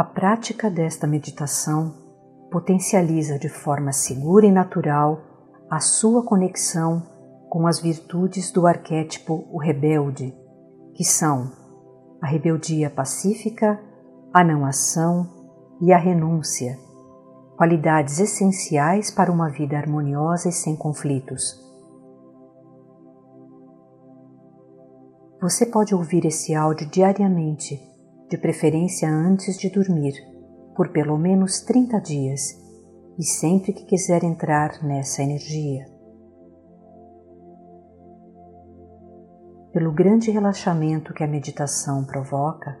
A prática desta meditação potencializa de forma segura e natural a sua conexão com as virtudes do arquétipo o rebelde, que são a rebeldia pacífica, a não ação e a renúncia, qualidades essenciais para uma vida harmoniosa e sem conflitos. Você pode ouvir esse áudio diariamente, de preferência antes de dormir, por pelo menos 30 dias e sempre que quiser entrar nessa energia. Pelo grande relaxamento que a meditação provoca,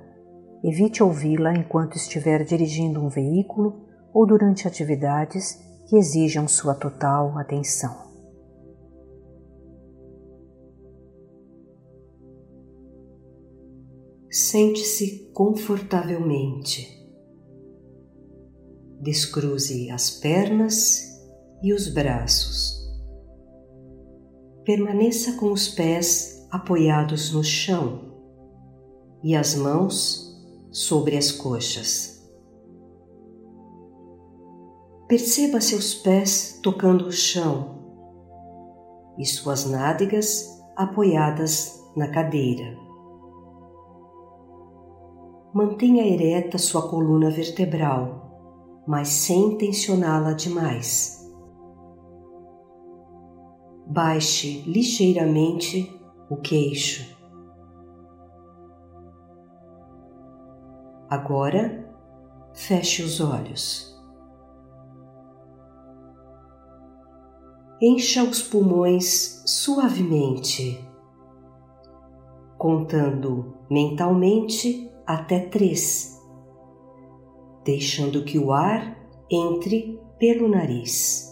evite ouvi-la enquanto estiver dirigindo um veículo ou durante atividades que exijam sua total atenção. Sente-se confortavelmente. Descruze as pernas e os braços. Permaneça com os pés apoiados no chão e as mãos sobre as coxas. Perceba seus pés tocando o chão e suas nádegas apoiadas na cadeira. Mantenha ereta sua coluna vertebral, mas sem tensioná-la demais. Baixe ligeiramente o queixo. Agora, feche os olhos. Encha os pulmões suavemente, contando mentalmente até três, deixando que o ar entre pelo nariz.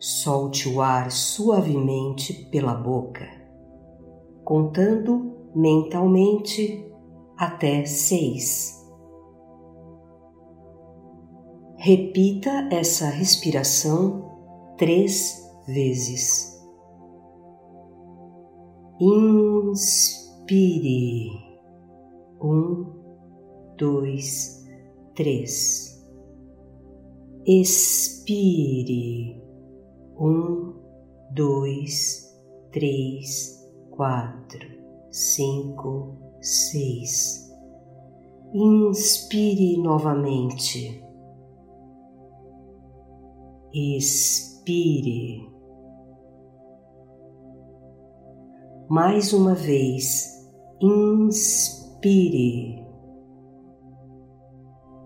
Solte o ar suavemente pela boca, contando mentalmente até seis. Repita essa respiração três vezes. Inspire. Um, dois, três. Expire. Um, dois, três, quatro, cinco, seis. Inspire novamente. Expire. mais uma vez, inspire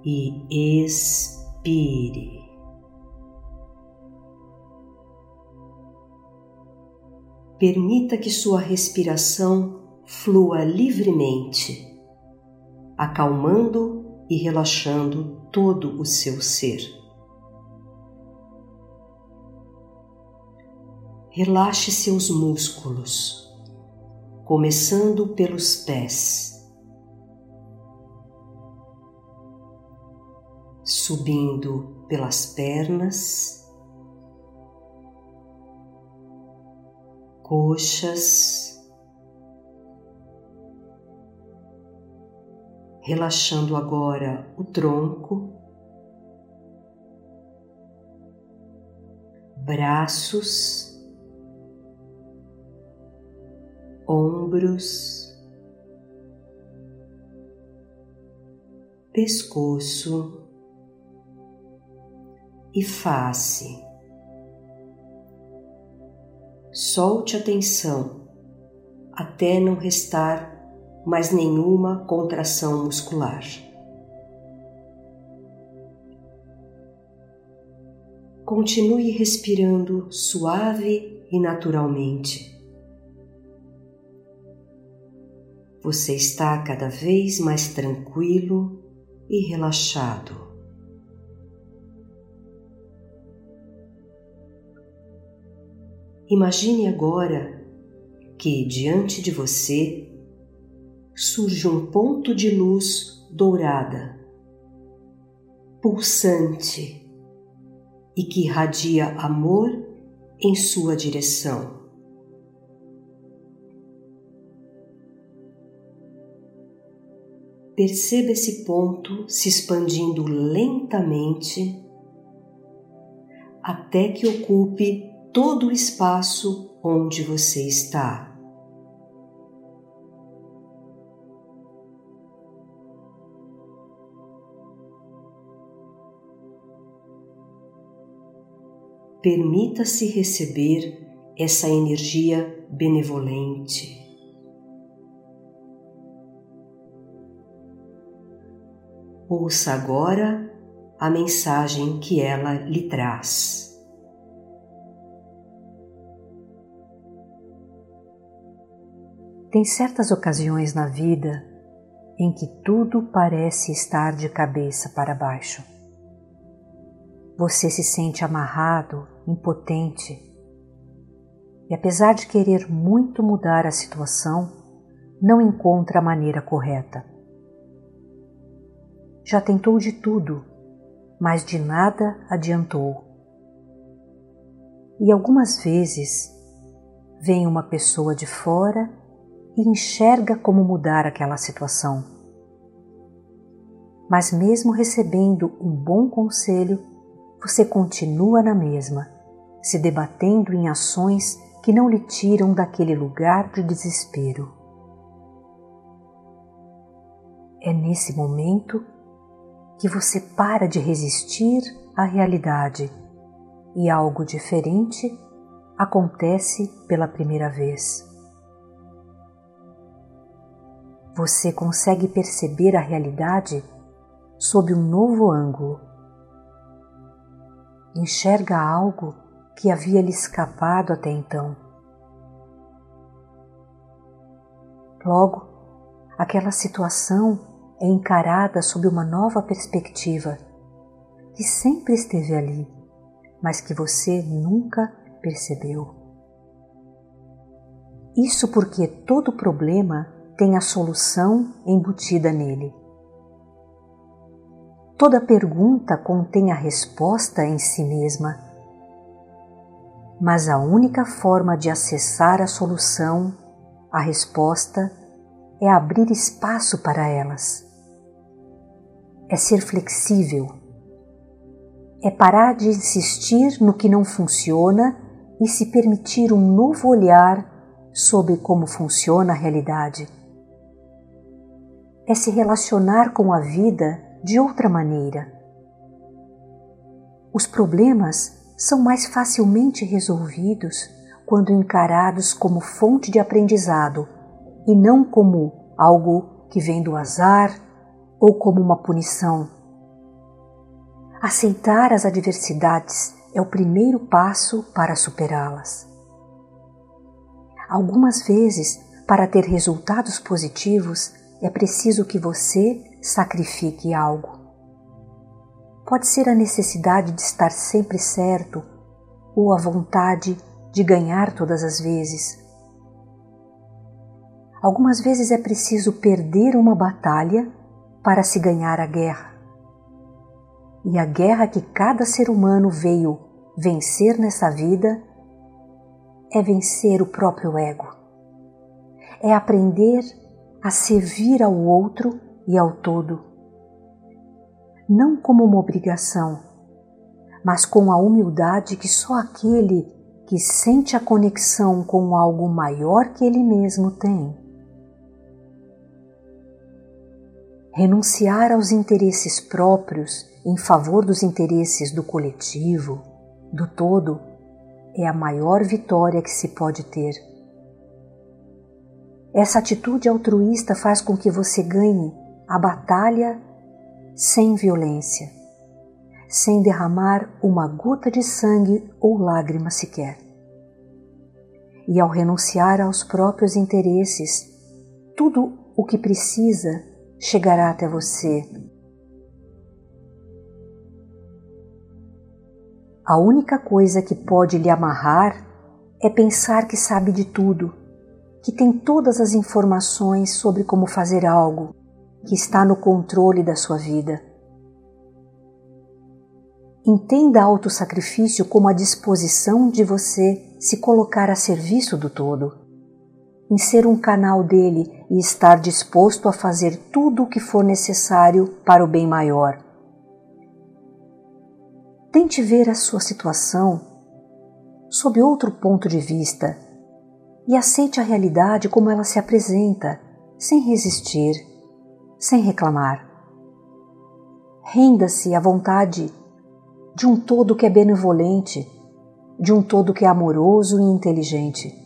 e expire. Permita que sua respiração flua livremente, acalmando e relaxando todo o seu ser. Relaxe seus músculos começando pelos pés, subindo pelas pernas, coxas, relaxando agora o tronco, braços, ombros, pescoço e face. Solte a tensão até não restar mais nenhuma contração muscular. Continue respirando suave e naturalmente. Você está cada vez mais tranquilo e relaxado. Imagine agora que diante de você surge um ponto de luz dourada, pulsante e que irradia amor em sua direção. Perceba esse ponto se expandindo lentamente até que ocupe todo o espaço onde você está. Permita-se receber essa energia benevolente. Ouça agora a mensagem que ela lhe traz. Tem certas ocasiões na vida em que tudo parece estar de cabeça para baixo. Você se sente amarrado, impotente, e apesar de querer muito mudar a situação, não encontra a maneira correta. Já tentou de tudo, mas de nada adiantou. E algumas vezes vem uma pessoa de fora e enxerga como mudar aquela situação. Mas, mesmo recebendo um bom conselho, você continua na mesma, se debatendo em ações que não lhe tiram daquele lugar de desespero. É nesse momento que você para de resistir à realidade e algo diferente acontece pela primeira vez. Você consegue perceber a realidade sob um novo ângulo. Enxerga algo que havia lhe escapado até então. Logo, aquela situação é encarada sob uma nova perspectiva que sempre esteve ali, mas que você nunca percebeu. Isso porque todo problema tem a solução embutida nele. Toda pergunta contém a resposta em si mesma. Mas a única forma de acessar a solução, a resposta, é abrir espaço para elas é ser flexível, é parar de insistir no que não funciona e se permitir um novo olhar sobre como funciona a realidade. É se relacionar com a vida de outra maneira. Os problemas são mais facilmente resolvidos quando encarados como fonte de aprendizado e não como algo que vem do azar ou como uma punição. Aceitar as adversidades é o primeiro passo para superá-las. Algumas vezes, para ter resultados positivos, é preciso que você sacrifique algo. Pode ser a necessidade de estar sempre certo ou a vontade de ganhar todas as vezes. Algumas vezes é preciso perder uma batalha para se ganhar a guerra. E a guerra que cada ser humano veio vencer nessa vida é vencer o próprio ego. É aprender a servir ao outro e ao todo. Não como uma obrigação, mas com a humildade que só aquele que sente a conexão com algo maior que ele mesmo tem. Renunciar aos interesses próprios em favor dos interesses do coletivo, do todo, é a maior vitória que se pode ter. Essa atitude altruísta faz com que você ganhe a batalha sem violência, sem derramar uma gota de sangue ou lágrima sequer. E ao renunciar aos próprios interesses, tudo o que precisa chegará até você. A única coisa que pode lhe amarrar é pensar que sabe de tudo, que tem todas as informações sobre como fazer algo, que está no controle da sua vida. Entenda autossacrifício como a disposição de você se colocar a serviço do todo. Em ser um canal dele e estar disposto a fazer tudo o que for necessário para o bem maior. Tente ver a sua situação sob outro ponto de vista e aceite a realidade como ela se apresenta, sem resistir, sem reclamar. Renda-se à vontade de um todo que é benevolente, de um todo que é amoroso e inteligente.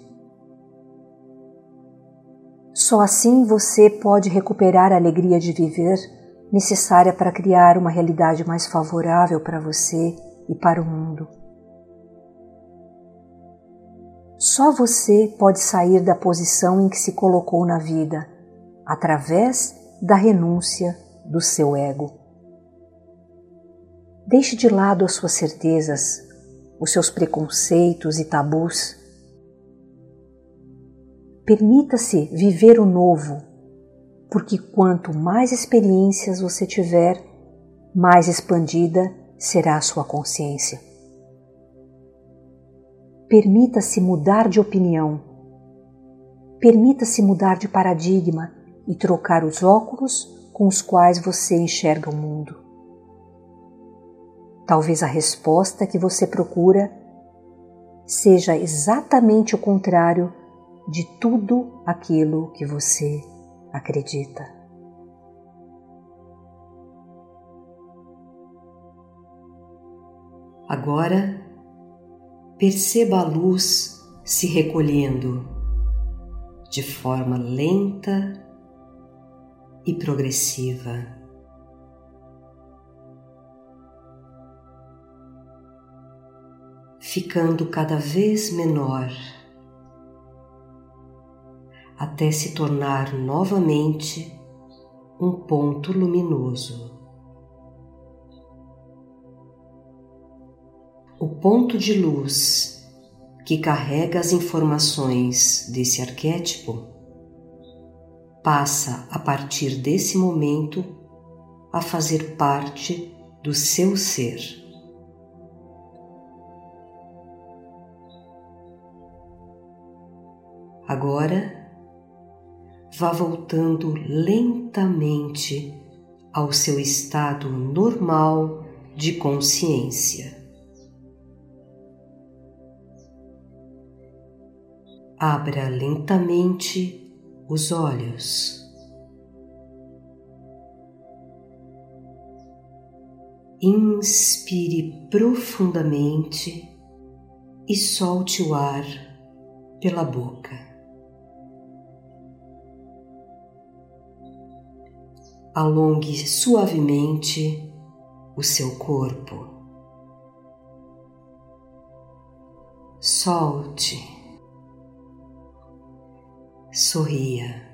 Só assim você pode recuperar a alegria de viver necessária para criar uma realidade mais favorável para você e para o mundo. Só você pode sair da posição em que se colocou na vida, através da renúncia do seu ego. Deixe de lado as suas certezas, os seus preconceitos e tabus. Permita-se viver o novo, porque quanto mais experiências você tiver, mais expandida será a sua consciência. Permita-se mudar de opinião. Permita-se mudar de paradigma e trocar os óculos com os quais você enxerga o mundo. Talvez a resposta que você procura seja exatamente o contrário de tudo aquilo que você acredita. Agora, perceba a luz se recolhendo de forma lenta e progressiva. Ficando cada vez menor, até se tornar novamente um ponto luminoso. O ponto de luz que carrega as informações desse arquétipo passa a partir desse momento a fazer parte do seu ser. Agora, vá voltando lentamente ao seu estado normal de consciência. Abra lentamente os olhos. Inspire profundamente e solte o ar pela boca. Alongue suavemente o seu corpo. Solte sorria.